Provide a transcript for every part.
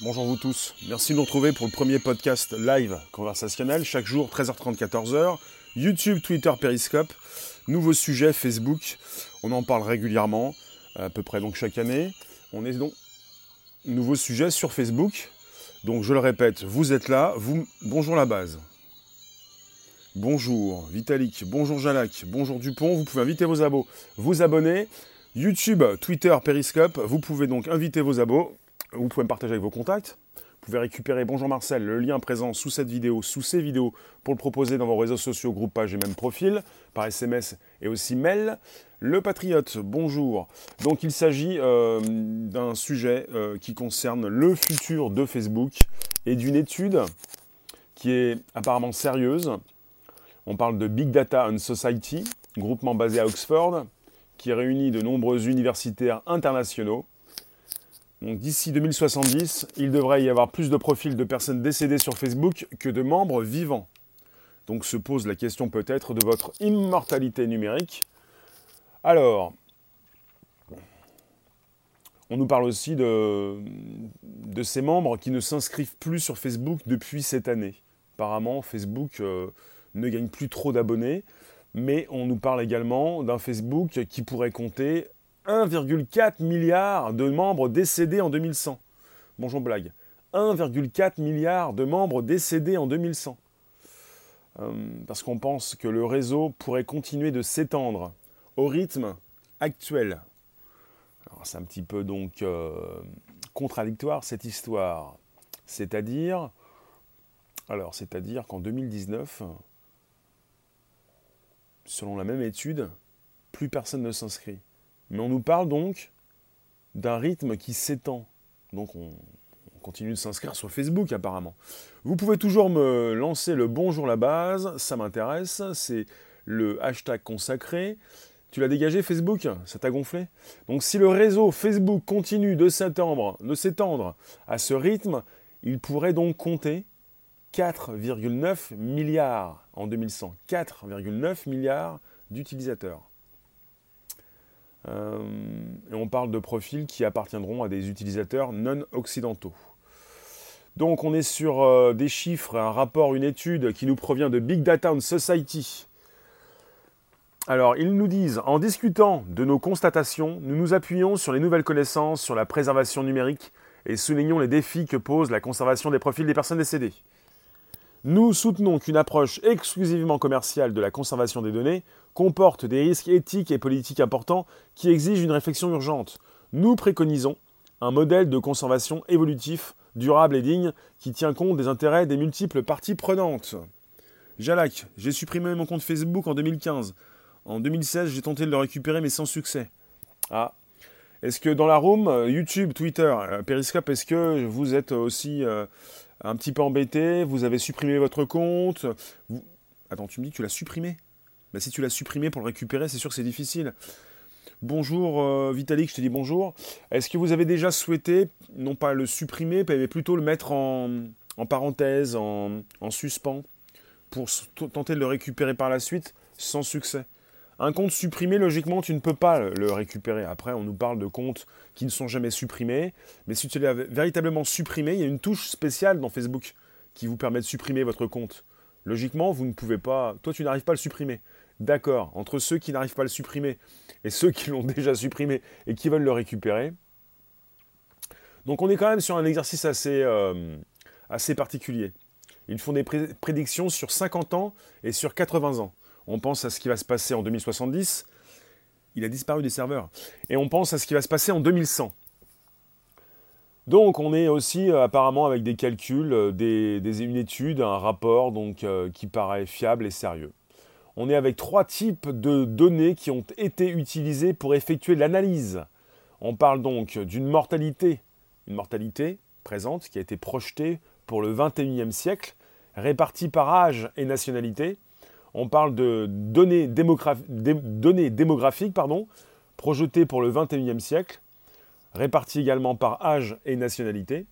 Bonjour vous tous. Merci de nous retrouver pour le premier podcast live conversationnel, chaque jour 13h30, 14h. YouTube, Twitter, Periscope. Nouveau sujet, Facebook. On en parle régulièrement, à peu près donc chaque année. On est donc nouveau sujet sur Facebook. Donc je le répète, vous êtes là, vous bonjour la base. Bonjour Vitalik, bonjour Jalac, bonjour Dupont, vous pouvez inviter vos abos, vous abonner. YouTube, Twitter, Periscope, vous pouvez donc inviter vos abos, vous pouvez me partager avec vos contacts. Vous pouvez récupérer, bonjour Marcel, le lien présent sous cette vidéo, sous ces vidéos, pour le proposer dans vos réseaux sociaux, groupe, page et même profil, par SMS et aussi mail. Le Patriote, bonjour. Donc il s'agit euh, d'un sujet euh, qui concerne le futur de Facebook et d'une étude qui est apparemment sérieuse. On parle de Big Data and Society, groupement basé à Oxford, qui réunit de nombreux universitaires internationaux donc d'ici 2070, il devrait y avoir plus de profils de personnes décédées sur Facebook que de membres vivants. Donc se pose la question peut-être de votre immortalité numérique. Alors, on nous parle aussi de, ces membres qui ne s'inscrivent plus sur Facebook depuis cette année. Apparemment, Facebook euh, ne gagne plus trop d'abonnés, mais on nous parle également d'un Facebook qui pourrait compter 1,4 milliard de membres décédés en 2100. Bonjour blague. 1,4 milliard de membres décédés en 2100. Euh, parce qu'on pense que le réseau pourrait continuer de s'étendre au rythme actuel. c'est un petit peu donc euh, contradictoire cette histoire. C'est-à-dire, alors c'est-à-dire qu'en 2019, selon la même étude, plus personne ne s'inscrit. Mais on nous parle donc d'un rythme qui s'étend. Donc on, continue de s'inscrire sur Facebook apparemment. Vous pouvez toujours me lancer le bonjour la base, ça m'intéresse, c'est le hashtag consacré. Tu l'as dégagé Facebook? Ça t'a gonflé? Donc si le réseau Facebook continue de s'étendre, de s'étendre à ce rythme, il pourrait donc compter 4,9 milliards en 2100. 4,9 milliards d'utilisateurs. Euh, et on parle de profils qui appartiendront à des utilisateurs non occidentaux. Donc on est sur euh, des chiffres, un rapport, une étude qui nous provient de Big Data and Society. Alors ils nous disent, en discutant de nos constatations, nous nous appuyons sur les nouvelles connaissances sur la préservation numérique et soulignons les défis que pose la conservation des profils des personnes décédées. Nous soutenons qu'une approche exclusivement commerciale de la conservation des données comporte des risques éthiques et politiques importants qui exigent une réflexion urgente. Nous préconisons un modèle de conservation évolutif, durable et digne qui tient compte des intérêts des multiples parties prenantes. Jalac, j'ai supprimé mon compte Facebook en 2015. En 2016, j'ai tenté de le récupérer mais sans succès. Ah. Est-ce que dans la room, euh, YouTube, Twitter, euh, Periscope, est-ce que vous êtes aussi euh, un petit peu embêté, vous avez supprimé votre compte. Attends, tu me dis que tu l'as supprimé? Bah, Si tu l'as supprimé pour le récupérer, c'est sûr que c'est difficile. Bonjour euh, Vitalik, je te dis bonjour. Est-ce que vous avez déjà souhaité, non pas le supprimer, mais plutôt le mettre en, parenthèse, en, en suspens, pour tenter de le récupérer par la suite sans succès? Un compte supprimé, logiquement, tu ne peux pas le récupérer. Après, on nous parle de comptes qui ne sont jamais supprimés. Mais si tu l'as véritablement supprimé, il y a une touche spéciale dans Facebook qui vous permet de supprimer votre compte. Logiquement, vous ne pouvez pas. Toi, tu n'arrives pas à le supprimer. D'accord. Entre ceux qui n'arrivent pas à le supprimer et ceux qui l'ont déjà supprimé et qui veulent le récupérer. Donc, on est quand même sur un exercice assez, euh, assez particulier. Ils font des prédictions sur 50 ans et sur 80 ans. On pense à ce qui va se passer en 2070. Il a disparu des serveurs. Et on pense à ce qui va se passer en 2100. Donc on est aussi euh, apparemment avec des calculs, euh, des, une étude, un rapport euh, qui paraît fiable et sérieux. On est avec trois types de données qui ont été utilisées pour effectuer l'analyse. On parle donc d'une mortalité, une mortalité présente qui a été projetée pour le 21e siècle, répartie par âge et nationalité, on parle de données, démographiques projetées pour le 21e siècle, réparties également par âge et nationalité.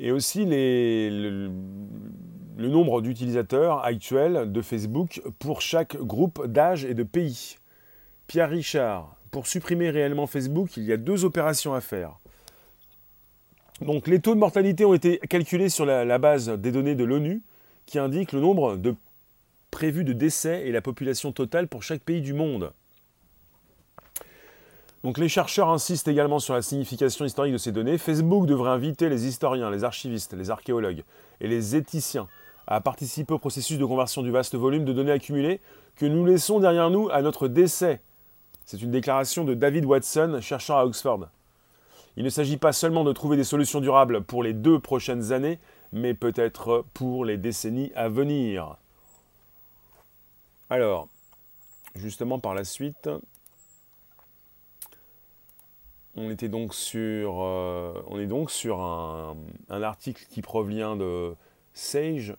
Et aussi le, nombre d'utilisateurs actuels de Facebook pour chaque groupe d'âge et de pays. Pierre Richard, pour supprimer réellement Facebook, il y a deux opérations à faire. Donc les taux de mortalité ont été calculés sur la, base des données de l'ONU qui indiquent le nombre de prévus de décès et la population totale pour chaque pays du monde. Donc les chercheurs insistent également sur la signification historique de ces données. Facebook devrait inviter les historiens, les archivistes, les archéologues et les éthiciens à participer au processus de conversion du vaste volume de données accumulées que nous laissons derrière nous à notre décès. C'est une déclaration de David Watson, chercheur à Oxford. Il ne s'agit pas seulement de trouver des solutions durables pour les deux prochaines années, mais peut-être pour les décennies à venir. Alors, justement par la suite, on était donc sur, euh, on est donc sur un, article qui provient de Sage,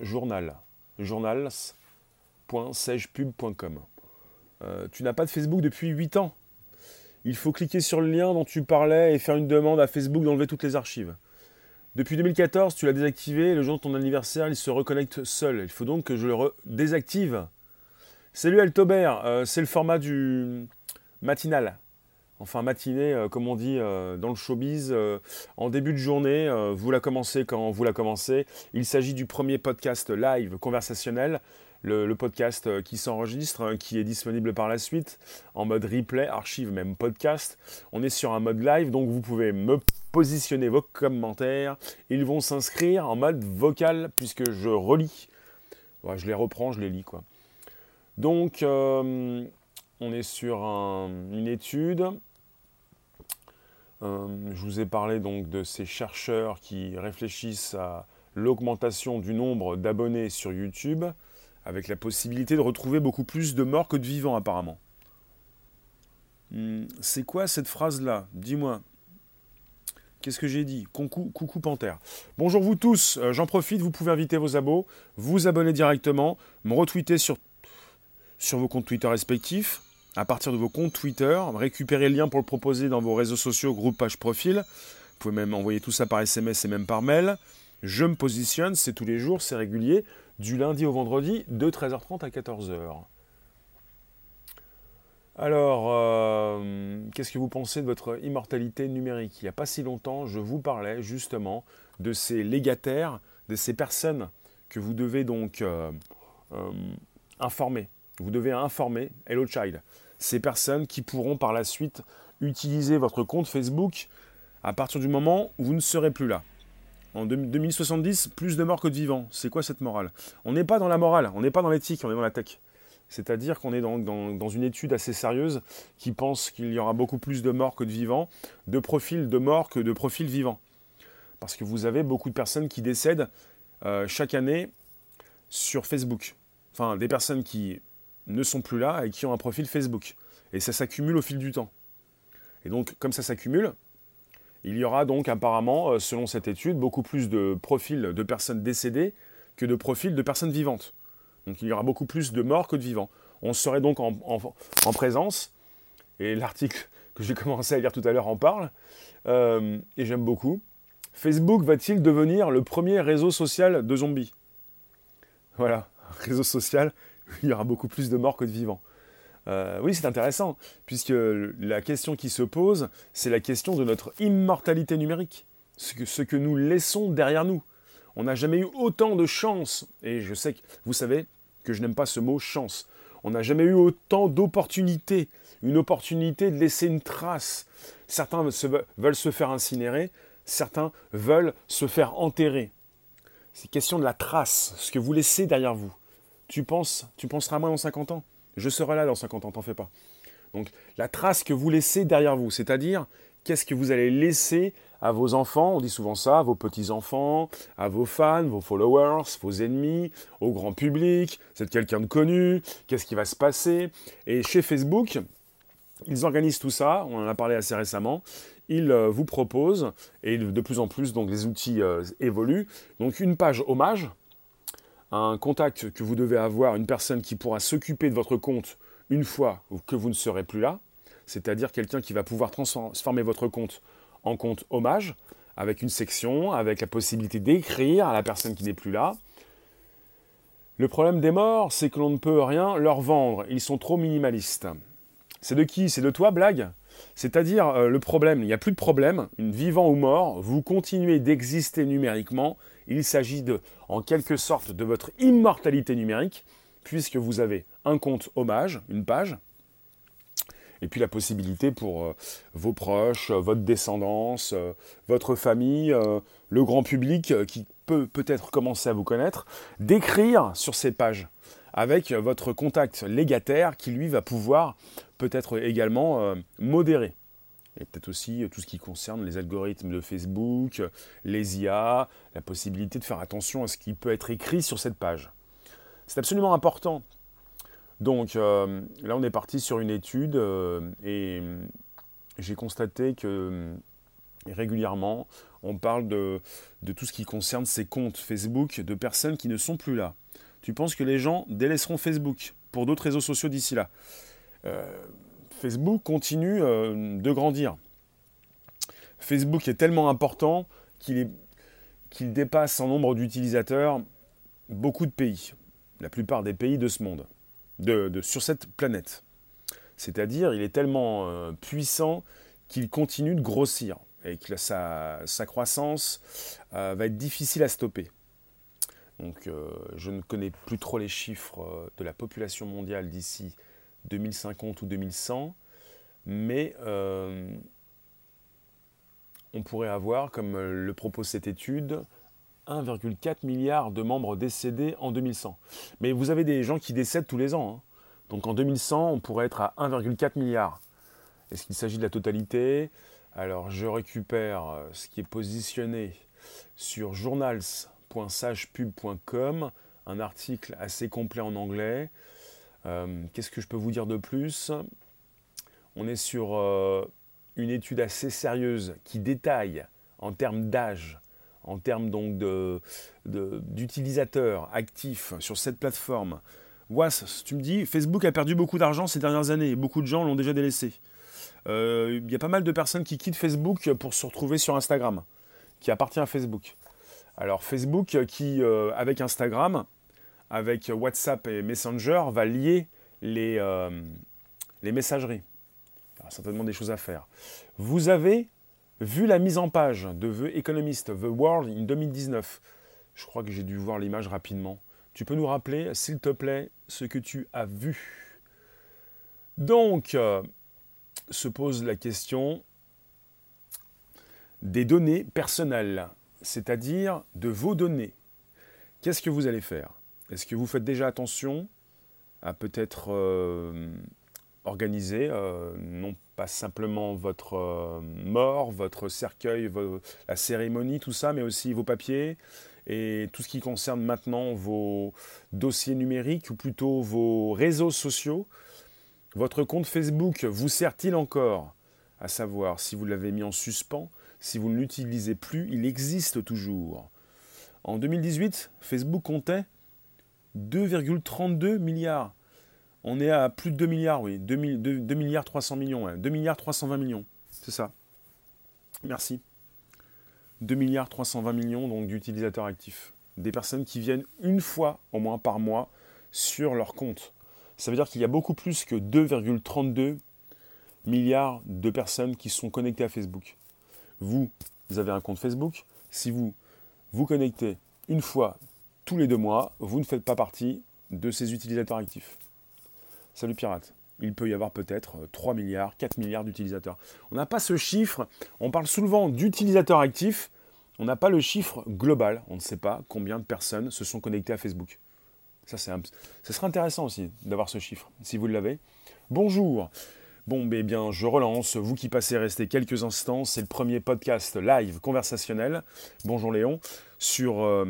Journal, journals.sagepub.com. Euh, tu n'as pas de Facebook depuis 8 ans il faut cliquer sur le lien dont tu parlais et faire une demande à Facebook d'enlever toutes les archives. Depuis 2014, tu l'as désactivé le jour de ton anniversaire, il se reconnecte seul. Il faut donc que je le désactive. Salut Altobert, euh, c'est le format du matinal. Enfin, matinée, euh, comme on dit euh, dans le showbiz, en début de journée, vous la commencez quand vous la commencez. Il s'agit du premier podcast live conversationnel le, podcast euh, qui s'enregistre, hein, qui est disponible par la suite en mode replay, archive, même podcast. On est sur un mode live, donc vous pouvez me positionner vos commentaires. Ils vont s'inscrire en mode vocal puisque je relis. je les reprends, je les lis quoi. Donc, euh, on est sur une étude. Euh, je vous ai parlé donc de ces chercheurs qui réfléchissent à l'augmentation du nombre d'abonnés sur YouTube avec la possibilité de retrouver beaucoup plus de morts que de vivants apparemment. Hmm, c'est quoi cette phrase-là? Dis-moi. Qu'est-ce que j'ai dit? Coucou, coucou Panthère. Bonjour vous tous, euh, j'en profite, vous pouvez inviter vos abos, vous abonner directement, me retweeter sur, sur vos comptes Twitter respectifs, à partir de vos comptes Twitter, récupérer le lien pour le proposer dans vos réseaux sociaux, groupe, page, profil. Vous pouvez même envoyer tout ça par SMS et même par mail. Je me positionne, c'est tous les jours, c'est régulier du lundi au vendredi de 13h30 à 14h. Alors, euh, qu'est-ce que vous pensez de votre immortalité numérique? Il n'y a pas si longtemps, je vous parlais justement de ces légataires, de ces personnes que vous devez donc euh, euh, informer. Vous devez informer Hello Child. Ces personnes qui pourront par la suite utiliser votre compte Facebook à partir du moment où vous ne serez plus là en 2070, plus de morts que de vivants. C'est quoi cette morale? On n'est pas dans la morale, on n'est pas dans l'éthique, on est dans la tech. C'est-à-dire qu'on est dans, une étude assez sérieuse qui pense qu'il y aura beaucoup plus de morts que de vivants, de profils de morts que de profils vivants. Parce que vous avez beaucoup de personnes qui décèdent euh, chaque année sur Facebook. Enfin, des personnes qui ne sont plus là et qui ont un profil Facebook. Et ça s'accumule au fil du temps. Et donc, comme ça s'accumule, il y aura donc apparemment, euh, selon cette étude, beaucoup plus de profils de personnes décédées que de profils de personnes vivantes. Donc il y aura beaucoup plus de morts que de vivants. On serait donc en, présence, et l'article que j'ai commencé à lire tout à l'heure en parle, euh, et j'aime beaucoup. Facebook va-t-il devenir le premier réseau social de zombies? Voilà, réseau social il y aura beaucoup plus de morts que de vivants. Euh, oui, c'est intéressant, puisque la question qui se pose, c'est la question de notre immortalité numérique, ce que, nous laissons derrière nous. On n'a jamais eu autant de chance, et je sais que vous savez que je n'aime pas ce mot chance. On n'a jamais eu autant d'opportunités, une opportunité de laisser une trace. Certains veulent se faire incinérer, certains veulent se faire enterrer. C'est question de la trace, ce que vous laissez derrière vous. Tu penses, tu penseras à moi dans 50 ans? Je serai là dans 50 ans, t'en fais pas. Donc la trace que vous laissez derrière vous, c'est-à-dire qu'est-ce que vous allez laisser à vos enfants, on dit souvent ça, à vos petits-enfants, à vos fans, vos followers, vos ennemis, au grand public, c'est quelqu'un de connu, qu'est-ce qui va se passer? Et chez Facebook, ils organisent tout ça, on en a parlé assez récemment, ils euh, vous proposent, et de plus en plus donc les outils euh, évoluent, donc une page hommage, un contact que vous devez avoir, une personne qui pourra s'occuper de votre compte une fois que vous ne serez plus là, c'est-à-dire quelqu'un qui va pouvoir transformer votre compte en compte hommage, avec une section, avec la possibilité d'écrire à la personne qui n'est plus là. Le problème des morts, c'est que l'on ne peut rien leur vendre, ils sont trop minimalistes. C'est de qui? C'est de toi, blague? C'est-à-dire euh, le problème, il n'y a plus de problème, vivant ou mort, vous continuez d'exister numériquement, il s'agit de, en quelque sorte, de votre immortalité numérique, puisque vous avez un compte hommage, une page, et puis la possibilité pour euh, vos proches, euh, votre descendance, votre famille, le grand public qui peut peut-être commencer à vous connaître, d'écrire sur ces pages avec votre contact légataire qui lui va pouvoir peut-être également euh, modérer. Et peut-être aussi tout ce qui concerne les algorithmes de Facebook, les IA, la possibilité de faire attention à ce qui peut être écrit sur cette page. C'est absolument important. Donc euh, là, on est parti sur une étude euh, et j'ai constaté que régulièrement, on parle de, tout ce qui concerne ces comptes Facebook de personnes qui ne sont plus là. Tu penses que les gens délaisseront Facebook pour d'autres réseaux sociaux d'ici là? Euh, Facebook continue euh, de grandir. Facebook est tellement important qu'il dépasse en nombre d'utilisateurs beaucoup de pays, la plupart des pays de ce monde, de, sur cette planète. C'est-à-dire, il est tellement euh, puissant qu'il continue de grossir et que sa, sa croissance va être difficile à stopper. Donc, je ne connais plus trop les chiffres de la population mondiale d'ici 2050 ou 2100, mais euh, on pourrait avoir, comme le propose cette étude, 1,4 milliard de membres décédés en 2100. Mais vous avez des gens qui décèdent tous les ans. Hein. Donc en 2100, on pourrait être à 1,4 milliard. Est-ce qu'il s'agit de la totalité? Alors je récupère euh, ce qui est positionné sur un article assez complet en anglais. Euh, qu'est-ce que je peux vous dire de plus? On est sur euh, une étude assez sérieuse qui détaille en termes d'âge, en termes donc d'utilisateurs actifs sur cette plateforme. Was, tu me dis, Facebook a perdu beaucoup d'argent ces dernières années beaucoup de gens l'ont déjà délaissé. Euh, il y a pas mal de personnes qui quittent Facebook pour se retrouver sur Instagram, qui appartient à Facebook. Alors Facebook qui, avec Instagram, avec WhatsApp et Messenger va lier les, euh, les messageries. Il y a certainement des choses à faire. Vous avez vu la mise en page de The Economist, The World in 2019. Je crois que j'ai dû voir l'image rapidement. Tu peux nous rappeler, s'il te plaît, ce que tu as vu? Donc, euh, se pose la question des données personnelles, c'est-à-dire de vos données. Qu'est-ce que vous allez faire? Est-ce que vous faites déjà attention à peut-être euh, organiser, euh, non pas simplement votre euh, mort, votre cercueil, la cérémonie, tout ça, mais aussi vos papiers et tout ce qui concerne maintenant vos dossiers numériques ou plutôt vos réseaux sociaux? Votre compte Facebook vous sert-il encore? À savoir, si vous l'avez mis en suspens, si vous ne l'utilisez plus, il existe toujours. En 2018, Facebook comptait 2,32 milliards. On est à plus de 2 milliards, oui. 2, milliards 300 millions, 2 milliards 320 millions. C'est ça. Merci. 2 milliards 320 millions donc d'utilisateurs actifs. Des personnes qui viennent une fois au moins par mois sur leur compte. Ça veut dire qu'il y a beaucoup plus que 2,32 milliards de personnes qui sont connectées à Facebook. Vous, vous avez un compte Facebook. Si vous vous connectez une fois tous les deux mois, vous ne faites pas partie de ces utilisateurs actifs. Salut pirate. Il peut y avoir peut-être 3 milliards, 4 milliards d'utilisateurs. On n'a pas ce chiffre. On parle souvent d'utilisateurs actifs. On n'a pas le chiffre global. On ne sait pas combien de personnes se sont connectées à Facebook. Ça, c'est Ce serait intéressant aussi d'avoir ce chiffre, si vous l'avez. Bonjour. Bon, eh bien, je relance. Vous qui passez rester quelques instants, c'est le premier podcast live conversationnel. Bonjour Léon. Sur euh,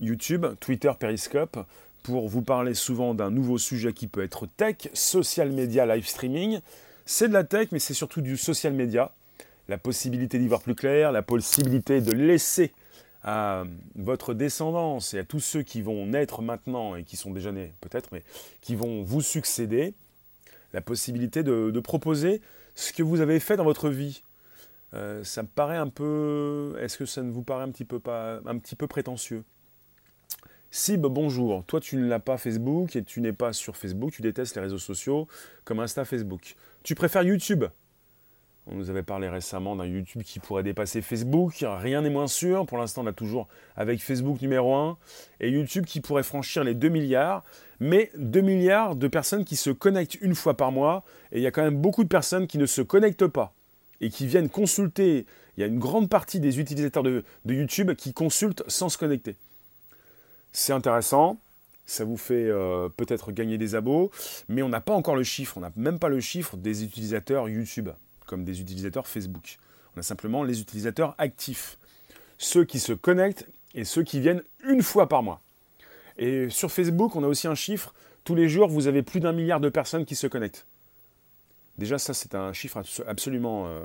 YouTube, Twitter, Periscope, pour vous parler souvent d'un nouveau sujet qui peut être tech, social media, live streaming. C'est de la tech, mais c'est surtout du social media. La possibilité d'y voir plus clair, la possibilité de laisser à votre descendance et à tous ceux qui vont naître maintenant et qui sont déjà nés peut-être, mais qui vont vous succéder, la possibilité de, proposer ce que vous avez fait dans votre vie. Euh, ça me paraît un peu. Est-ce que ça ne vous paraît un petit peu, pas, un petit peu prétentieux? Sib, bonjour. Toi, tu ne l'as pas Facebook et tu n'es pas sur Facebook. Tu détestes les réseaux sociaux comme Insta, Facebook. Tu préfères YouTube? On nous avait parlé récemment d'un YouTube qui pourrait dépasser Facebook. Rien n'est moins sûr. Pour l'instant, on a toujours avec Facebook numéro 1 et YouTube qui pourrait franchir les 2 milliards. Mais 2 milliards de personnes qui se connectent une fois par mois. Et il y a quand même beaucoup de personnes qui ne se connectent pas et qui viennent consulter. Il y a une grande partie des utilisateurs de, YouTube qui consultent sans se connecter. C'est intéressant ça vous fait euh, peut-être gagner des abos, mais on n'a pas encore le chiffre, on n'a même pas le chiffre des utilisateurs YouTube comme des utilisateurs Facebook. On a simplement les utilisateurs actifs, ceux qui se connectent et ceux qui viennent une fois par mois. Et sur Facebook, on a aussi un chiffre, tous les jours, vous avez plus d'un milliard de personnes qui se connectent. Déjà, ça, c'est un chiffre absolument euh,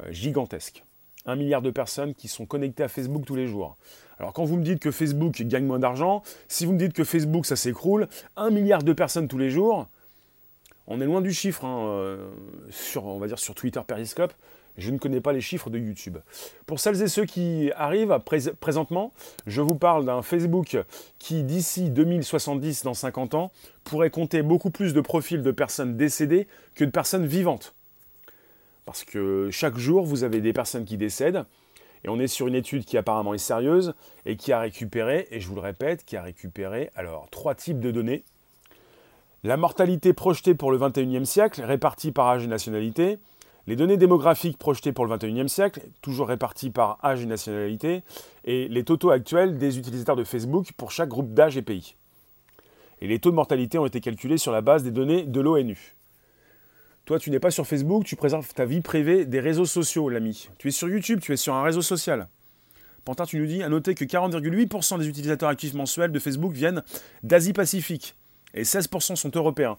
euh, gigantesque. Un milliard de personnes qui sont connectées à Facebook tous les jours. Alors quand vous me dites que Facebook gagne moins d'argent, si vous me dites que Facebook ça s'écroule, un milliard de personnes tous les jours, on est loin du chiffre, hein, euh, sur, on va dire sur Twitter Periscope. Je ne connais pas les chiffres de YouTube. Pour celles et ceux qui arrivent présentement, je vous parle d'un Facebook qui, d'ici 2070, dans 50 ans, pourrait compter beaucoup plus de profils de personnes décédées que de personnes vivantes. Parce que chaque jour, vous avez des personnes qui décèdent, et on est sur une étude qui apparemment est sérieuse, et qui a récupéré, et je vous le répète, qui a récupéré alors trois types de données la mortalité projetée pour le XXIe siècle, répartie par âge et nationalité. Les données démographiques projetées pour le XXIe siècle, toujours réparties par âge et nationalité. Et les totaux actuels des utilisateurs de Facebook pour chaque groupe d'âge et pays. Et les taux de mortalité ont été calculés sur la base des données de l'ONU. Toi, tu n'es pas sur Facebook, tu préserves ta vie privée des réseaux sociaux, l'ami. Tu es sur YouTube, tu es sur un réseau social. Pantin, tu nous dis, à noter que 40,8% des utilisateurs actifs mensuels de Facebook viennent d'Asie-Pacifique et 16% sont européens.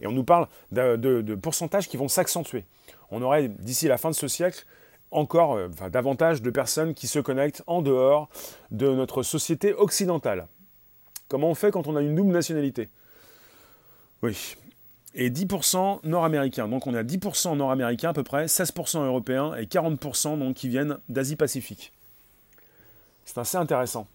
Et on nous parle de, pourcentages qui vont s'accentuer. On aurait d'ici la fin de ce siècle encore euh, davantage de personnes qui se connectent en dehors de notre société occidentale. Comment on fait quand on a une double nationalité? Oui. Et 10% nord-américains. Donc on a 10% nord-américains à peu près, 16% européens et 40% donc, qui viennent d'Asie-Pacifique. C'est assez intéressant.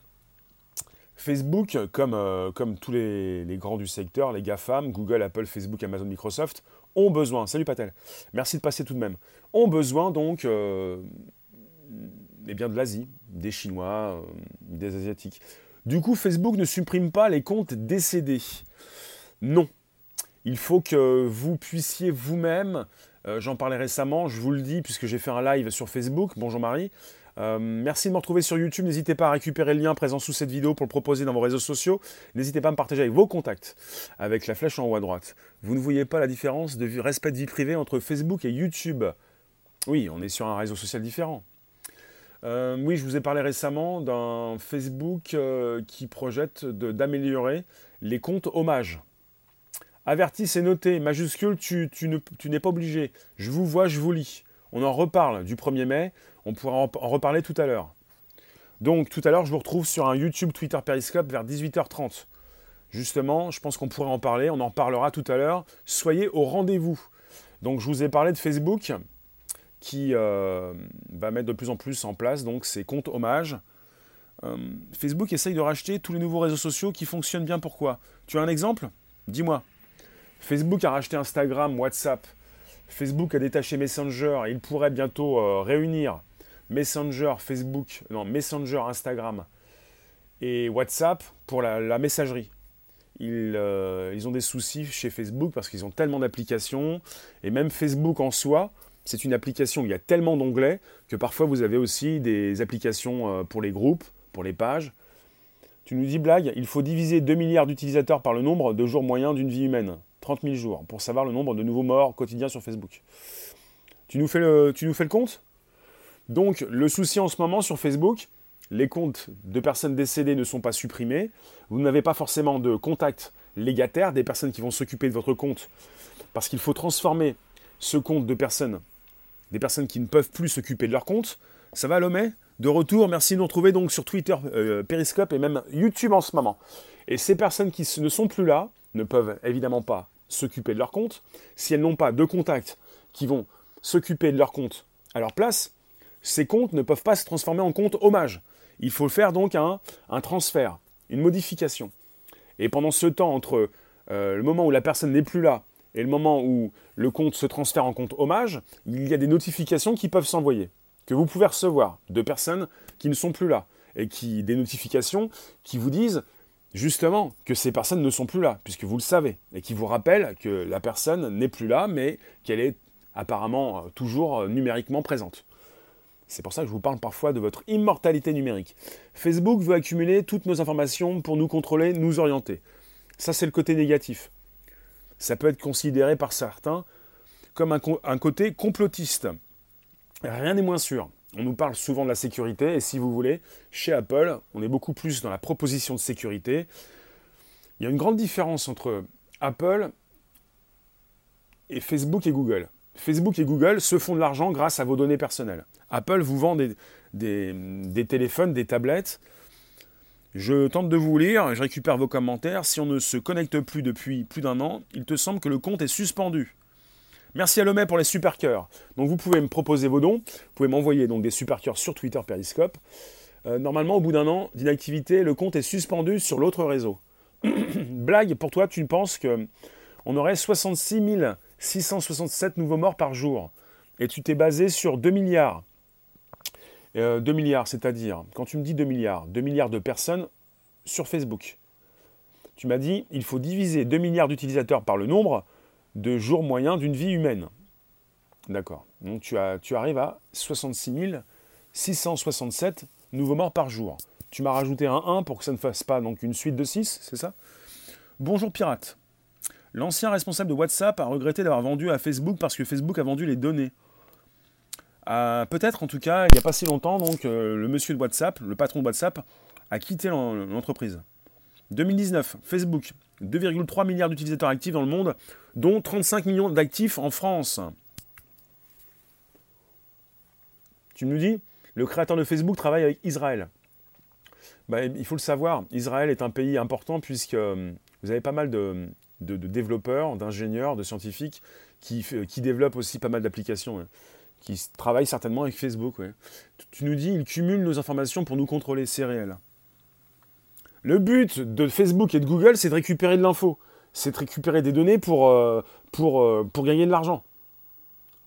Facebook, comme, euh, tous les, grands du secteur, les GAFAM, Google, Apple, Facebook, Amazon, Microsoft, ont besoin, salut Patel, merci de passer tout de même, ont besoin donc euh, eh bien de l'Asie, des Chinois, euh, des Asiatiques. Du coup, Facebook ne supprime pas les comptes décédés. Non. Il faut que vous puissiez vous-même, j'en parlais récemment, je vous le dis puisque j'ai fait un live sur Facebook, bonjour Marie, euh, merci de me retrouver sur YouTube. N'hésitez pas à récupérer le lien présent sous cette vidéo pour le proposer dans vos réseaux sociaux. N'hésitez pas à me partager avec vos contacts, avec la flèche en haut à droite. Vous ne voyez pas la différence de respect de vie privée entre Facebook et YouTube. Oui, on est sur un réseau social différent. Euh, oui, je vous ai parlé récemment d'un Facebook euh, qui projette d'améliorer les comptes hommages. Avertis, c'est noté, majuscule, tu n'es pas obligé. Je vous vois, je vous lis. On en reparle du 1er mai. On pourra en, reparler tout à l'heure. Donc tout à l'heure, je vous retrouve sur un YouTube, Twitter, Periscope vers 18h30. Justement, je pense qu'on pourrait en parler, on en parlera tout à l'heure. Soyez au rendez-vous. Donc je vous ai parlé de Facebook qui euh, va mettre de plus en plus en place donc ses comptes hommages. Euh, Facebook essaye de racheter tous les nouveaux réseaux sociaux qui fonctionnent bien. Pourquoi? Tu as un exemple? Dis-moi. Facebook a racheté Instagram, WhatsApp. Facebook a détaché Messenger. il pourrait bientôt euh, réunir Messenger, Facebook, non, Messenger, Instagram et WhatsApp pour la, messagerie. Euh, ils, ont des soucis chez Facebook parce qu'ils ont tellement d'applications. Et même Facebook en soi, c'est une application où il y a tellement d'onglets que parfois vous avez aussi des applications euh, pour les groupes, pour les pages. Tu nous dis blague, il faut diviser 2 milliards d'utilisateurs par le nombre de jours moyens d'une vie humaine. 30 000 jours pour savoir le nombre de nouveaux morts quotidiens sur Facebook. Tu nous fais le, compte? Donc le souci en ce moment sur Facebook, les comptes de personnes décédées ne sont pas supprimés. Vous n'avez pas forcément de contact légataire des personnes qui vont s'occuper de votre compte parce qu'il faut transformer ce compte de personnes, des personnes qui ne peuvent plus s'occuper de leur compte. Ça va Lomé? De retour, merci de nous retrouver donc sur Twitter, euh, Periscope et même YouTube en ce moment. Et ces personnes qui ne sont plus là ne peuvent évidemment pas s'occuper de leur compte. Si elles n'ont pas de contact qui vont s'occuper de leur compte à leur place, ces comptes ne peuvent pas se transformer en compte hommage. Il faut faire donc un, un transfert, une modification. Et pendant ce temps, entre euh, le moment où la personne n'est plus là et le moment où le compte se transfère en compte hommage, il y a des notifications qui peuvent s'envoyer, que vous pouvez recevoir de personnes qui ne sont plus là, et qui des notifications qui vous disent justement que ces personnes ne sont plus là, puisque vous le savez, et qui vous rappellent que la personne n'est plus là, mais qu'elle est apparemment euh, toujours euh, numériquement présente. C'est pour ça que je vous parle parfois de votre immortalité numérique. Facebook veut accumuler toutes nos informations pour nous contrôler, nous orienter. Ça, c'est le côté négatif. Ça peut être considéré par certains comme un, côté complotiste. Rien n'est moins sûr. On nous parle souvent de la sécurité, et si vous voulez, chez Apple, on est beaucoup plus dans la proposition de sécurité. Il y a une grande différence entre Apple et Facebook et Google. Facebook et Google se font de l'argent grâce à vos données personnelles. Apple vous vend des, téléphones, des tablettes. Je tente de vous lire, je récupère vos commentaires. Si on ne se connecte plus depuis plus d'un an, il te semble que le compte est suspendu. Merci à Lomé pour les super cœurs. Donc vous pouvez me proposer vos dons, vous pouvez m'envoyer donc des super cœurs sur Twitter Periscope. Euh, normalement, au bout d'un an d'inactivité, le compte est suspendu sur l'autre réseau. Blague, pour toi, tu penses que on aurait 66 667 nouveaux morts par jour. Et tu t'es basé sur 2 milliards. 2 euh, milliards, c'est-à-dire, quand tu me dis 2 milliards, 2 milliards de personnes sur Facebook. Tu m'as dit, il faut diviser 2 milliards d'utilisateurs par le nombre de jours moyens d'une vie humaine. D'accord. Donc tu, arrives à 66 667 nouveaux morts par jour. Tu m'as rajouté un 1 pour que ça ne fasse pas donc une suite de 6, c'est ça? Bonjour pirate. L'ancien responsable de WhatsApp a regretté d'avoir vendu à Facebook parce que Facebook a vendu les données. Euh, peut-être en tout cas, il n'y a pas si longtemps, donc euh, le monsieur de WhatsApp, le patron de WhatsApp, a quitté l'entreprise. 2019, Facebook, 2,3 milliards d'utilisateurs actifs dans le monde, dont 35 millions d'actifs en France. Tu nous dis, le créateur de Facebook travaille avec Israël. Bah, il faut le savoir, Israël est un pays important puisque euh, vous avez pas mal de, développeurs, d'ingénieurs, de scientifiques qui, qui, développent aussi pas mal d'applications, qui travaillent certainement avec Facebook. Tu nous dis, ils cumulent nos informations pour nous contrôler, c'est réel. Le but de Facebook et de Google, c'est de récupérer de l'info. C'est de récupérer des données pour, euh, euh, gagner de l'argent.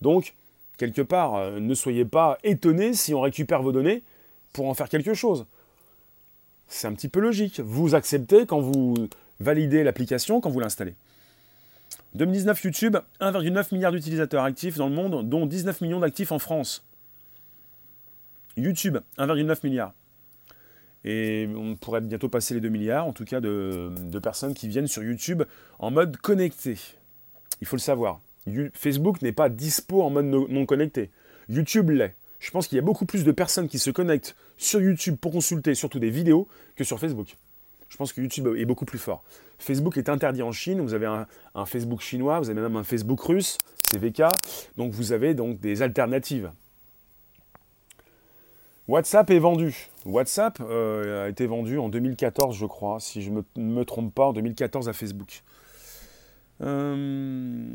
Donc, quelque part, euh, ne soyez pas étonnés si on récupère vos données pour en faire quelque chose. C'est un petit peu logique. Vous acceptez quand vous validez l'application, quand vous l'installez. 2019 YouTube, 1,9 milliard d'utilisateurs actifs dans le monde, dont 19 millions d'actifs en France. YouTube, 1,9 milliard. Et on pourrait bientôt passer les 2 milliards, en tout cas, de, personnes qui viennent sur YouTube en mode connecté. Il faut le savoir. Facebook n'est pas dispo en mode non connecté. YouTube l'est. Je pense qu'il y a beaucoup plus de personnes qui se connectent sur YouTube pour consulter surtout des vidéos que sur Facebook. Je pense que YouTube est beaucoup plus fort. Facebook est interdit en Chine, vous avez un, Facebook chinois, vous avez même un Facebook russe, c'est VK, donc vous avez donc des alternatives. WhatsApp est vendu. WhatsApp euh, a été vendu en 2014, je crois, si je ne me, trompe pas, en 2014 à Facebook. Euh,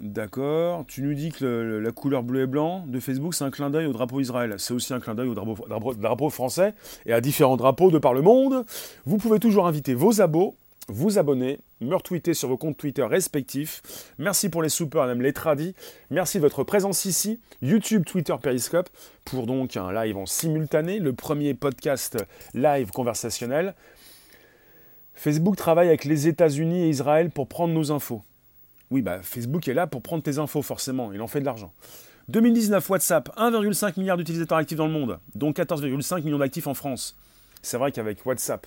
d'accord. Tu nous dis que la couleur bleu et blanc de Facebook, c'est un clin d'œil au drapeau Israël. C'est aussi un clin d'œil au drapeau, drapeau, français et à différents drapeaux de par le monde. Vous pouvez toujours inviter vos abos vous abonner, me retweeter sur vos comptes Twitter respectifs. Merci pour les soupers, même les tradis. Merci de votre présence ici, YouTube, Twitter, Periscope, pour donc un live en simultané, le premier podcast live conversationnel. Facebook travaille avec les États-Unis et Israël pour prendre nos infos. Oui, bah Facebook est là pour prendre tes infos, forcément, il en fait de l'argent. 2019, WhatsApp, 1,5 milliard d'utilisateurs actifs dans le monde, dont 14,5 millions d'actifs en France. C'est vrai qu'avec WhatsApp,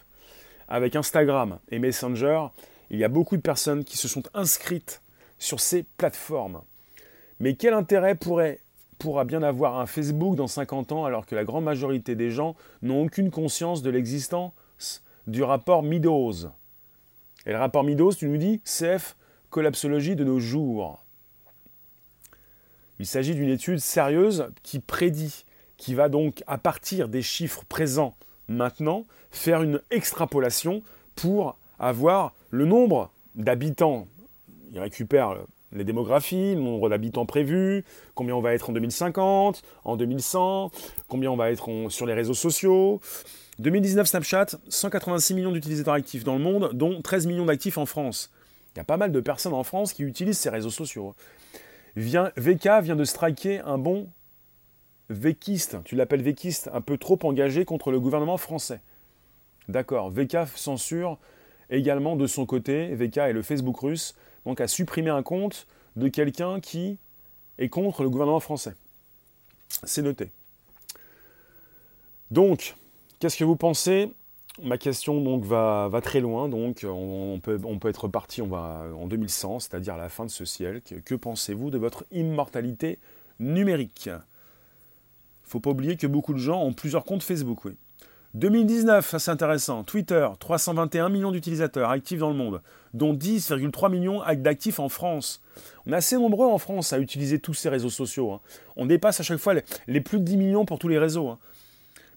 avec Instagram et Messenger, il y a beaucoup de personnes qui se sont inscrites sur ces plateformes. Mais quel intérêt pourrait, pourra bien avoir un Facebook dans 50 ans alors que la grande majorité des gens n'ont aucune conscience de l'existence du rapport Meadows? Et le rapport Meadows, tu nous dis, CF, collapsologie de nos jours. Il s'agit d'une étude sérieuse qui prédit, qui va donc, à partir des chiffres présents maintenant faire une extrapolation pour avoir le nombre d'habitants. Il récupère les démographies, le nombre d'habitants prévus, combien on va être en 2050, en 2100, combien on va être sur les réseaux sociaux. 2019 Snapchat, 186 millions d'utilisateurs actifs dans le monde, dont 13 millions d'actifs en France. Il y a pas mal de personnes en France qui utilisent ces réseaux sociaux. VK vient de striker un bon véquiste, tu l'appelles véquiste, un peu trop engagé contre le gouvernement français. D'accord, VK censure également de son côté, VK est le Facebook russe, donc a supprimé un compte de quelqu'un qui est contre le gouvernement français. C'est noté. Donc, qu'est-ce que vous pensez? Ma question donc va, très loin, donc on, peut, on peut, être parti on va, en 2100, c'est-à-dire à la fin de ce siècle. Que pensez-vous de votre immortalité numérique? Faut pas oublier que beaucoup de gens ont plusieurs comptes Facebook, oui. 2019, ça c'est intéressant. Twitter, 321 millions d'utilisateurs actifs dans le monde, dont 10,3 millions d'actifs en France. On est assez nombreux en France à utiliser tous ces réseaux sociaux. Hein. On dépasse à chaque fois les, plus de 10 millions pour tous les réseaux. Hein.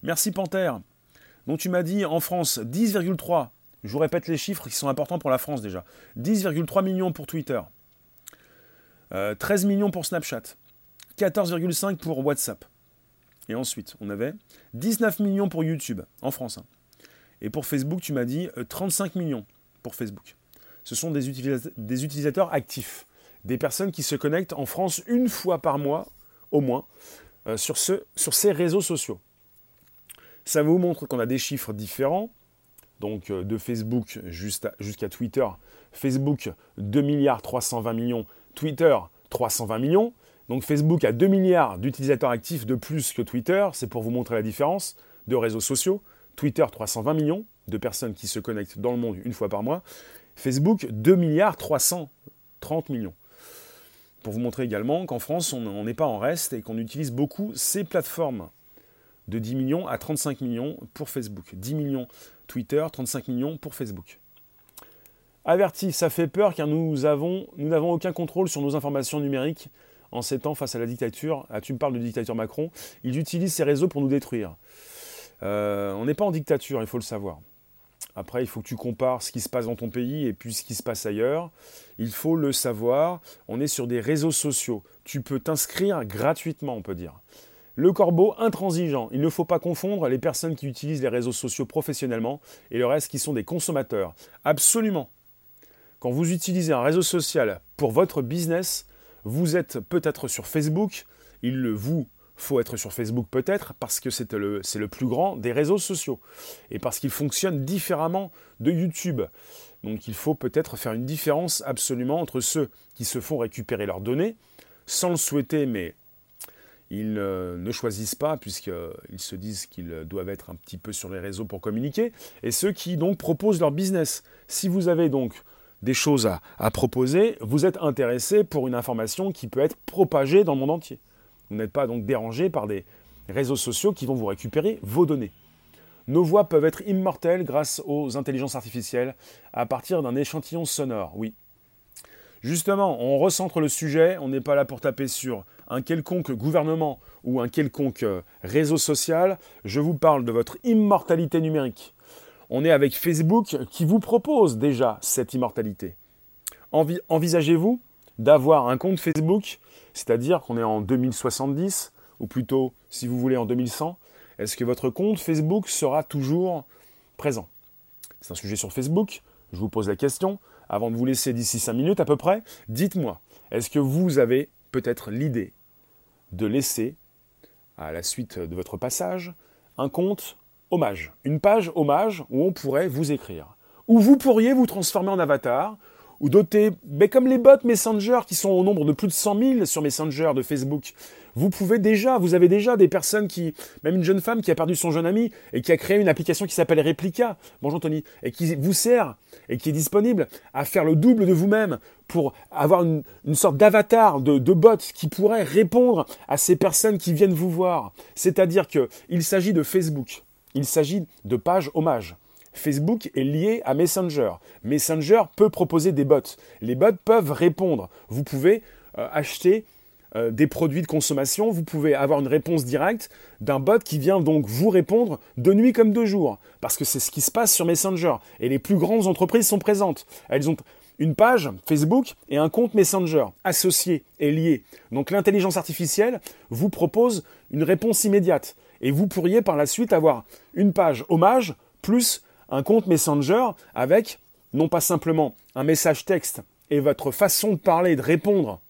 Merci Panthère. Donc tu m'as dit en France 10,3. Je vous répète les chiffres qui sont importants pour la France déjà. 10,3 millions pour Twitter. 13 euh, millions pour Snapchat. 14,5 pour WhatsApp. Et ensuite, on avait 19 millions pour YouTube, en France. Hein. Et pour Facebook, tu m'as dit 35 euh, millions pour Facebook. Ce sont des, utilisateurs actifs, des personnes qui se connectent en France une fois par mois, au moins, euh, sur, sur ces réseaux sociaux. Ça vous montre qu'on a des chiffres différents. Donc euh, de Facebook jusqu'à Twitter. Facebook, 2 milliards 320 millions. Twitter, 320 millions. Donc Facebook a 2 milliards d'utilisateurs actifs de plus que Twitter, c'est pour vous montrer la différence de réseaux sociaux. Twitter 320 millions de personnes qui se connectent dans le monde une fois par mois. Facebook 2 milliards 330 millions. Pour vous montrer également qu'en France, on n'est pas en reste et qu'on utilise beaucoup ces plateformes. De 10 millions à 35 millions pour Facebook. 10 millions Twitter, 35 millions pour Facebook. Averti, ça fait peur car nous n'avons aucun contrôle sur nos informations numériques en ces temps face à la dictature. Ah, tu me parles de dictature Macron. Ils utilisent ces réseaux pour nous détruire. Euh, on n'est pas en dictature, il faut le savoir. Après, il faut que tu compares ce qui se passe dans ton pays et puis ce qui se passe ailleurs. Il faut le savoir. On est sur des réseaux sociaux. Tu peux t'inscrire gratuitement, on peut dire. Le corbeau intransigeant. Il ne faut pas confondre les personnes qui utilisent les réseaux sociaux professionnellement et le reste qui sont des consommateurs. Absolument. Quand vous utilisez un réseau social pour votre business, vous êtes peut-être sur Facebook, il le vous faut être sur Facebook peut-être parce que c'est le, plus grand des réseaux sociaux et parce qu'il fonctionne différemment de YouTube. Donc il faut peut-être faire une différence absolument entre ceux qui se font récupérer leurs données sans le souhaiter mais ils ne choisissent pas puisqu'ils se disent qu'ils doivent être un petit peu sur les réseaux pour communiquer et ceux qui donc proposent leur business. Si vous avez donc des choses à, proposer, vous êtes intéressé pour une information qui peut être propagée dans le monde entier. Vous n'êtes pas donc dérangé par des réseaux sociaux qui vont vous récupérer vos données. Nos voix peuvent être immortelles grâce aux intelligences artificielles à partir d'un échantillon sonore, oui. Justement, on recentre le sujet, on n'est pas là pour taper sur un quelconque gouvernement ou un quelconque euh, réseau social, je vous parle de votre immortalité numérique on est avec Facebook qui vous propose déjà cette immortalité. Envisagez-vous d'avoir un compte Facebook, c'est-à-dire qu'on est en 2070, ou plutôt, si vous voulez, en 2100, est-ce que votre compte Facebook sera toujours présent? C'est un sujet sur Facebook, je vous pose la question, avant de vous laisser d'ici 5 minutes à peu près, dites-moi, est-ce que vous avez peut-être l'idée de laisser, à la suite de votre passage, un compte hommage. Une page hommage où on pourrait vous écrire. Où vous pourriez vous transformer en avatar, ou doter, mais comme les bots Messenger qui sont au nombre de plus de 100 000 sur Messenger de Facebook, vous pouvez déjà, vous avez déjà des personnes qui, même une jeune femme qui a perdu son jeune ami et qui a créé une application qui s'appelle Replica, bonjour Tony, et qui vous sert et qui est disponible à faire le double de vous-même pour avoir une, sorte d'avatar de, de bot qui pourrait répondre à ces personnes qui viennent vous voir. C'est-à-dire qu'il s'agit de Facebook. Il s'agit de pages hommage. Facebook est lié à Messenger. Messenger peut proposer des bots. Les bots peuvent répondre. Vous pouvez euh, acheter euh, des produits de consommation, vous pouvez avoir une réponse directe d'un bot qui vient donc vous répondre de nuit comme de jour. Parce que c'est ce qui se passe sur Messenger. Et les plus grandes entreprises sont présentes. Elles ont une page Facebook et un compte Messenger associés et liés. Donc l'intelligence artificielle vous propose une réponse immédiate. Et vous pourriez par la suite avoir une page hommage plus un compte Messenger avec non pas simplement un message texte et votre façon de parler de répondre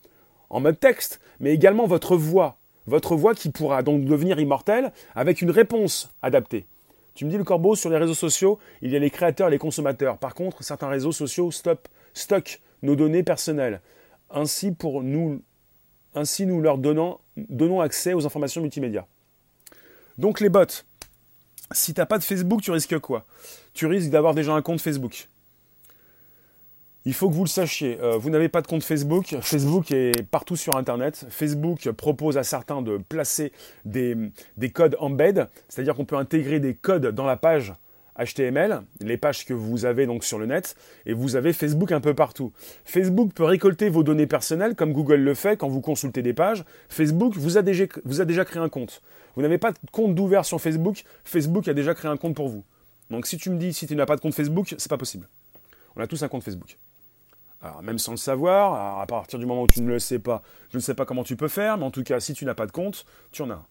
en mode texte, mais également votre voix. Votre voix qui pourra donc devenir immortelle avec une réponse adaptée. Tu me dis le corbeau, sur les réseaux sociaux, il y a les créateurs et les consommateurs. Par contre, certains réseaux sociaux stockent nos données personnelles. Ainsi, pour nous, ainsi nous leur donnons, donnons accès aux informations multimédia. Donc les bots, si tu n'as pas de Facebook, tu risques quoi? Tu risques d'avoir déjà un compte Facebook. Il faut que vous le sachiez, euh, vous n'avez pas de compte Facebook, Facebook est partout sur Internet, Facebook propose à certains de placer des, des codes embed, c'est-à-dire qu'on peut intégrer des codes dans la page HTML, les pages que vous avez donc sur le net, et vous avez Facebook un peu partout. Facebook peut récolter vos données personnelles, comme Google le fait quand vous consultez des pages. Facebook vous a déjà créé un compte. Vous n'avez pas de compte d'ouvert sur Facebook, Facebook a déjà créé un compte pour vous. Donc si tu me dis si tu n'as pas de compte Facebook, c'est pas possible. On a tous un compte Facebook. Alors, même sans le savoir, à partir du moment où tu ne le sais pas, je ne sais pas comment tu peux faire, mais en tout cas, si tu n'as pas de compte, tu en as un.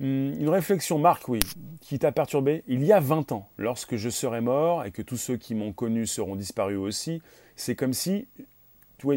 Hum, une réflexion, Marc, oui, qui t'a perturbé. Il y a 20 ans, lorsque je serai mort et que tous ceux qui m'ont connu seront disparus aussi, c'est comme si,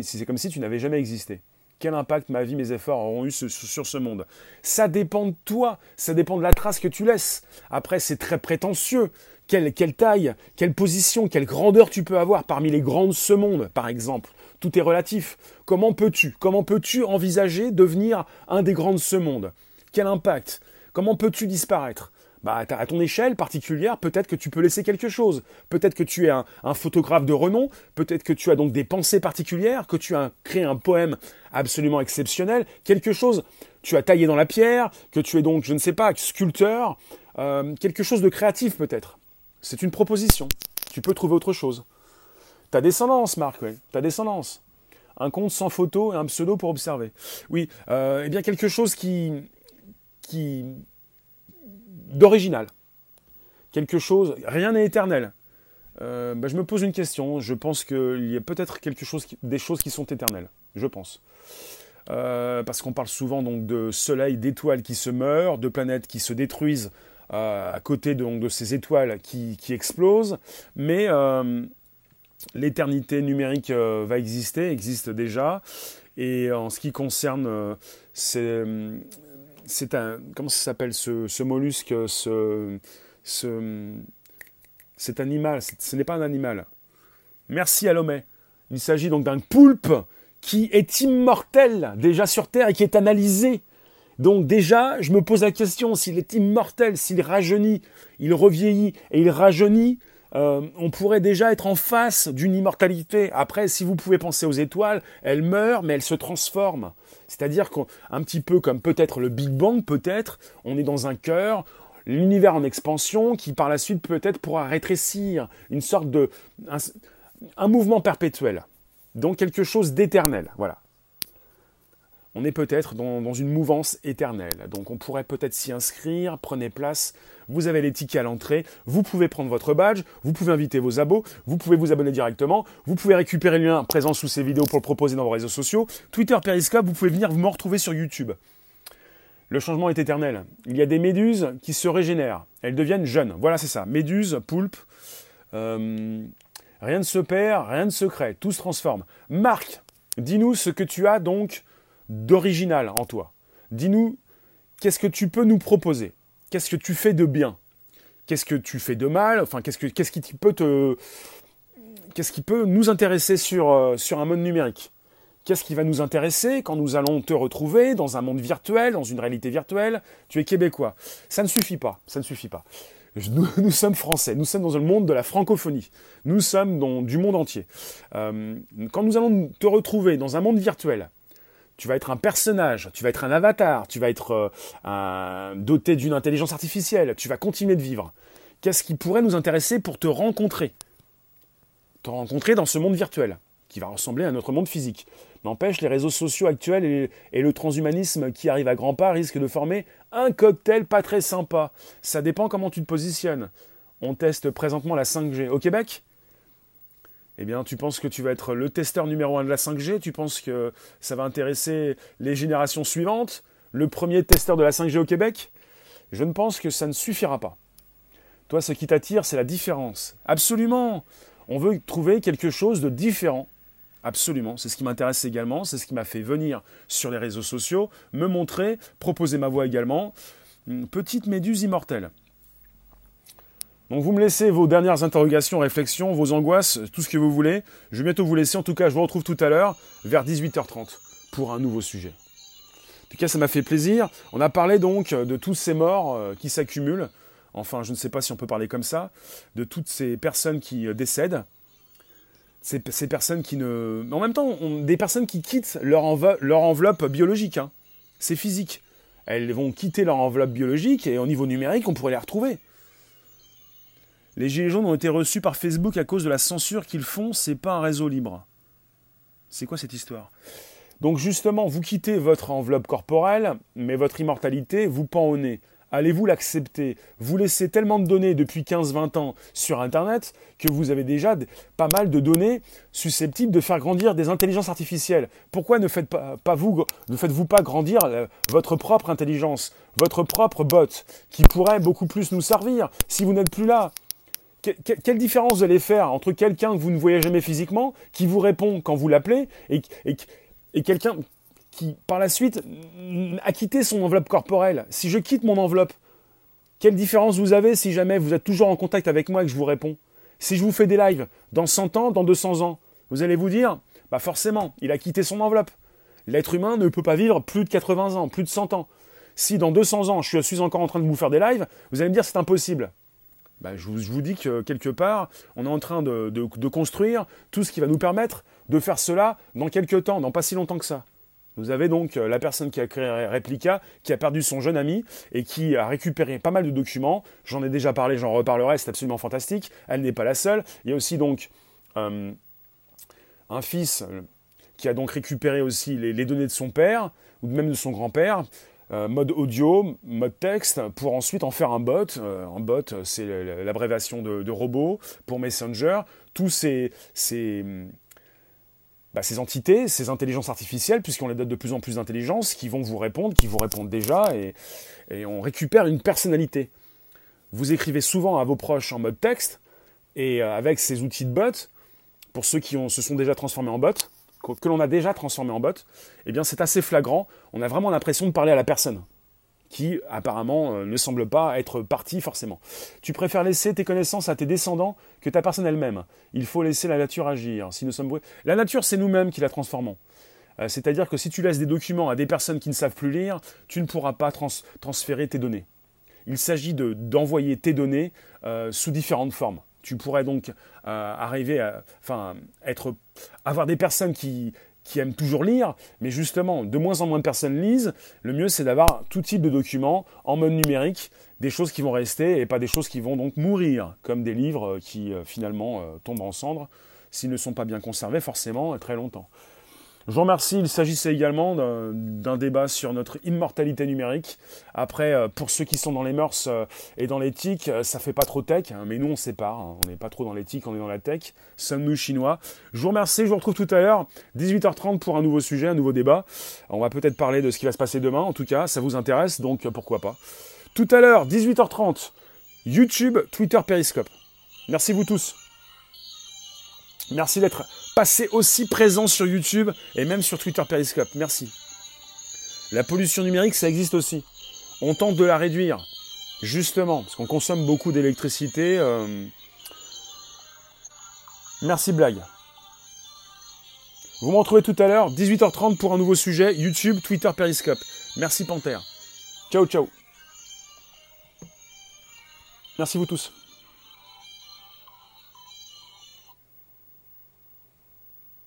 c'est comme si tu n'avais jamais existé. Quel impact ma vie, mes efforts auront eu sur ce monde Ça dépend de toi, ça dépend de la trace que tu laisses. Après, c'est très prétentieux quelle, taille, quelle position, quelle grandeur tu peux avoir parmi les grands de ce monde, par exemple. Tout est relatif. Comment peux-tu Comment peux-tu envisager devenir un des grands de ce monde? Quel impact? Comment peux-tu disparaître? Bah, à ton échelle particulière, peut-être que tu peux laisser quelque chose. Peut-être que tu es un, photographe de renom, peut-être que tu as donc des pensées particulières, que tu as créé un poème absolument exceptionnel, quelque chose, tu as taillé dans la pierre, que tu es donc, je ne sais pas, sculpteur, euh, quelque chose de créatif peut-être. C'est une proposition. Tu peux trouver autre chose. Ta descendance, Marc, oui. Ta descendance. Un compte sans photo et un pseudo pour observer. Oui, euh, eh bien quelque chose qui, qui d'original. Quelque chose, rien n'est éternel. Euh, bah, je me pose une question. Je pense qu'il y a peut-être quelque chose, des choses qui sont éternelles. Je pense. Euh, parce qu'on parle souvent de soleil, d'étoiles qui se meurent, de planètes qui se détruisent euh, à côté de, ces étoiles qui, explosent, mais l'éternité numérique va exister, existe déjà, et en ce qui concerne, c'est un, comment ça s'appelle ce, mollusque, ce, cet animal, ce n'est pas un animal. Merci à. Il s'agit donc d'un poulpe qui est immortel déjà sur Terre et qui est analysé donc déjà, je me pose la question, s'il est immortel, s'il rajeunit, il revieillit et il rajeunit, euh, on pourrait déjà être en face d'une immortalité. Après, si vous pouvez penser aux étoiles, elles meurent, mais elles se transforment. C'est-à-dire qu'un petit peu comme peut-être le Big Bang, peut-être, on est dans un cœur, l'univers en expansion, qui par la suite peut-être pourra rétrécir, une sorte de... un mouvement perpétuel. Donc quelque chose d'éternel. Voilà on est peut-être dans, une mouvance éternelle. Donc on pourrait peut-être s'y inscrire, prenez place, vous avez les tickets à l'entrée, vous pouvez prendre votre badge, vous pouvez inviter vos abos, vous pouvez vous abonner directement, vous pouvez récupérer le lien présent sous ces vidéos pour le proposer dans vos réseaux sociaux, Twitter, Periscope, vous pouvez venir me retrouver sur YouTube. Le changement est éternel. Il y a des méduses qui se régénèrent, elles deviennent jeunes. Voilà, c'est ça. Méduses, poulpes, euh, rien ne se perd, rien ne se crée, tout se transforme. Marc, dis-nous ce que tu as donc d'original en toi. Dis-nous, qu'est-ce que tu peux nous proposer? Qu'est-ce que tu fais de bien? Qu'est-ce que tu fais de mal? Enfin, qu'est-ce, que, qu'est-ce qui peut nous intéresser sur, euh, un mode numérique? Qu'est-ce qui va nous intéresser quand nous allons te retrouver dans un monde virtuel, dans une réalité virtuelle? Tu es québécois. Ça ne suffit pas, ça ne suffit pas. Nous, sommes français, nous sommes dans le monde de la francophonie, nous sommes dans du monde entier. Euh, quand nous allons te retrouver dans un monde virtuel, tu vas être un personnage, tu vas être un avatar, tu vas être euh, doté d'une intelligence artificielle, tu vas continuer de vivre. Qu'est-ce qui pourrait nous intéresser pour te rencontrer? Te rencontrer dans ce monde virtuel, qui va ressembler à notre monde physique. N'empêche, les réseaux sociaux actuels et, et, le transhumanisme qui arrive à grands pas risquent de former un cocktail pas très sympa. Ça dépend comment tu te positionnes. On teste présentement la 5G. Au Québec eh bien, tu penses que tu vas être le testeur numéro un de la 5G, tu penses que ça va intéresser les générations suivantes, le premier testeur de la 5G au Québec? Je ne pense que ça ne suffira pas. Toi, ce qui t'attire, c'est la différence. Absolument On veut trouver quelque chose de différent. Absolument, c'est ce qui m'intéresse également, c'est ce qui m'a fait venir sur les réseaux sociaux, me montrer, proposer ma voix également. Une petite méduse immortelle. Donc vous me laissez vos dernières interrogations, réflexions, vos angoisses, tout ce que vous voulez. Je vais bientôt vous laisser. En tout cas, je vous retrouve tout à l'heure vers 18h30 pour un nouveau sujet. En tout cas, ça m'a fait plaisir. On a parlé donc de tous ces morts euh, qui s'accumulent. Enfin, je ne sais pas si on peut parler comme ça. De toutes ces personnes qui euh, décèdent. Ces, personnes qui ne... En même temps, des personnes qui quittent leur, enveloppe biologique. Hein. C'est physique. Elles vont quitter leur enveloppe biologique et au niveau numérique, on pourrait les retrouver. Les Gilets jaunes ont été reçus par Facebook à cause de la censure qu'ils font, c'est pas un réseau libre. C'est quoi cette histoire? Donc justement, vous quittez votre enveloppe corporelle, mais votre immortalité vous pend au nez. Allez-vous l'accepter? Vous laissez tellement de données depuis 15-20 ans sur Internet que vous avez déjà pas mal de données susceptibles de faire grandir des intelligences artificielles. Pourquoi ne, faites pas, vous, ne faites-vous pas grandir euh, votre propre intelligence, votre propre bot, qui pourrait beaucoup plus nous servir si vous n'êtes plus là? Quelle différence vous allez faire entre quelqu'un que vous ne voyez jamais physiquement, qui vous répond quand vous l'appelez, et, quelqu'un qui, par la suite, a quitté son enveloppe corporelle Si je quitte mon enveloppe, quelle différence vous avez si jamais vous êtes toujours en contact avec moi et que je vous réponds? Si je vous fais des lives dans 100 ans, dans 200 ans, vous allez vous dire, bah forcément, il a quitté son enveloppe. L'être humain ne peut pas vivre plus de 80 ans, plus de 100 ans. Si dans 200 ans, je suis encore en train de vous faire des lives, vous allez me dire c'est impossible. Bah, je, vous, dis que quelque part, on est en train de, construire tout ce qui va nous permettre de faire cela dans quelques temps, dans pas si longtemps que ça. Vous avez donc euh, la personne qui a créé Replica, qui a perdu son jeune ami et qui a récupéré pas mal de documents. J'en ai déjà parlé, j'en reparlerai, c'est absolument fantastique. Elle n'est pas la seule. Il y a aussi donc euh, un fils euh, qui a donc récupéré aussi les données de son père, ou même de son grand-père, euh, mode audio, mode texte, pour ensuite en faire un bot. Euh, un bot, c'est l'abréviation de, robot pour Messenger. Tous ces, ces, bah, ces, entités, ces intelligences artificielles, puisqu'on les donne de plus en plus d'intelligence, qui vont vous répondre, qui vous répondent déjà, et, on récupère une personnalité. Vous écrivez souvent à vos proches en mode texte, et euh, avec ces outils de bot, pour ceux qui se sont déjà transformés en bot, que l'on a déjà transformé en bot, eh bien c'est assez flagrant. On a vraiment l'impression de parler à la personne qui apparemment euh, ne semble pas être partie forcément. Tu préfères laisser tes connaissances à tes descendants que ta personne elle-même. Il faut laisser la nature agir. Si nous sommes la nature, c'est nous-mêmes qui la transformons. Euh, c'est-à-dire que si tu laisses des documents à des personnes qui ne savent plus lire, tu ne pourras pas transférer tes données. Il s'agit d'envoyer tes données euh, sous différentes formes. Tu pourrais donc euh, arriver à avoir des personnes qui, qui aiment toujours lire, mais justement, de moins en moins de personnes lisent. Le mieux, c'est d'avoir tout type de documents en mode numérique, des choses qui vont rester et pas des choses qui vont donc mourir, comme des livres qui euh, finalement euh, tombent en cendres s'ils ne sont pas bien conservés forcément très longtemps. Je vous remercie. Il s'agissait également d'un débat sur notre immortalité numérique. Après, euh, pour ceux qui sont dans les mœurs euh, et dans l'éthique, euh, ça fait pas trop tech, hein, mais nous on sépare. Hein. On n'est pas trop dans l'éthique, on est dans la tech. Sommes-nous chinois? Je vous remercie. Je vous retrouve tout à l'heure, 18h30 pour un nouveau sujet, un nouveau débat. On va peut-être parler de ce qui va se passer demain. En tout cas, ça vous intéresse, donc pourquoi pas. Tout à l'heure, 18h30, YouTube, Twitter, Periscope. Merci vous tous. Merci d'être passé aussi présent sur YouTube et même sur Twitter Periscope. Merci. La pollution numérique, ça existe aussi. On tente de la réduire, justement, parce qu'on consomme beaucoup d'électricité. Euh. Merci blague. Vous me retrouvez tout à l'heure, 18h30 pour un nouveau sujet, YouTube, Twitter, Periscope. Merci Panthère. Ciao, ciao. Merci vous tous.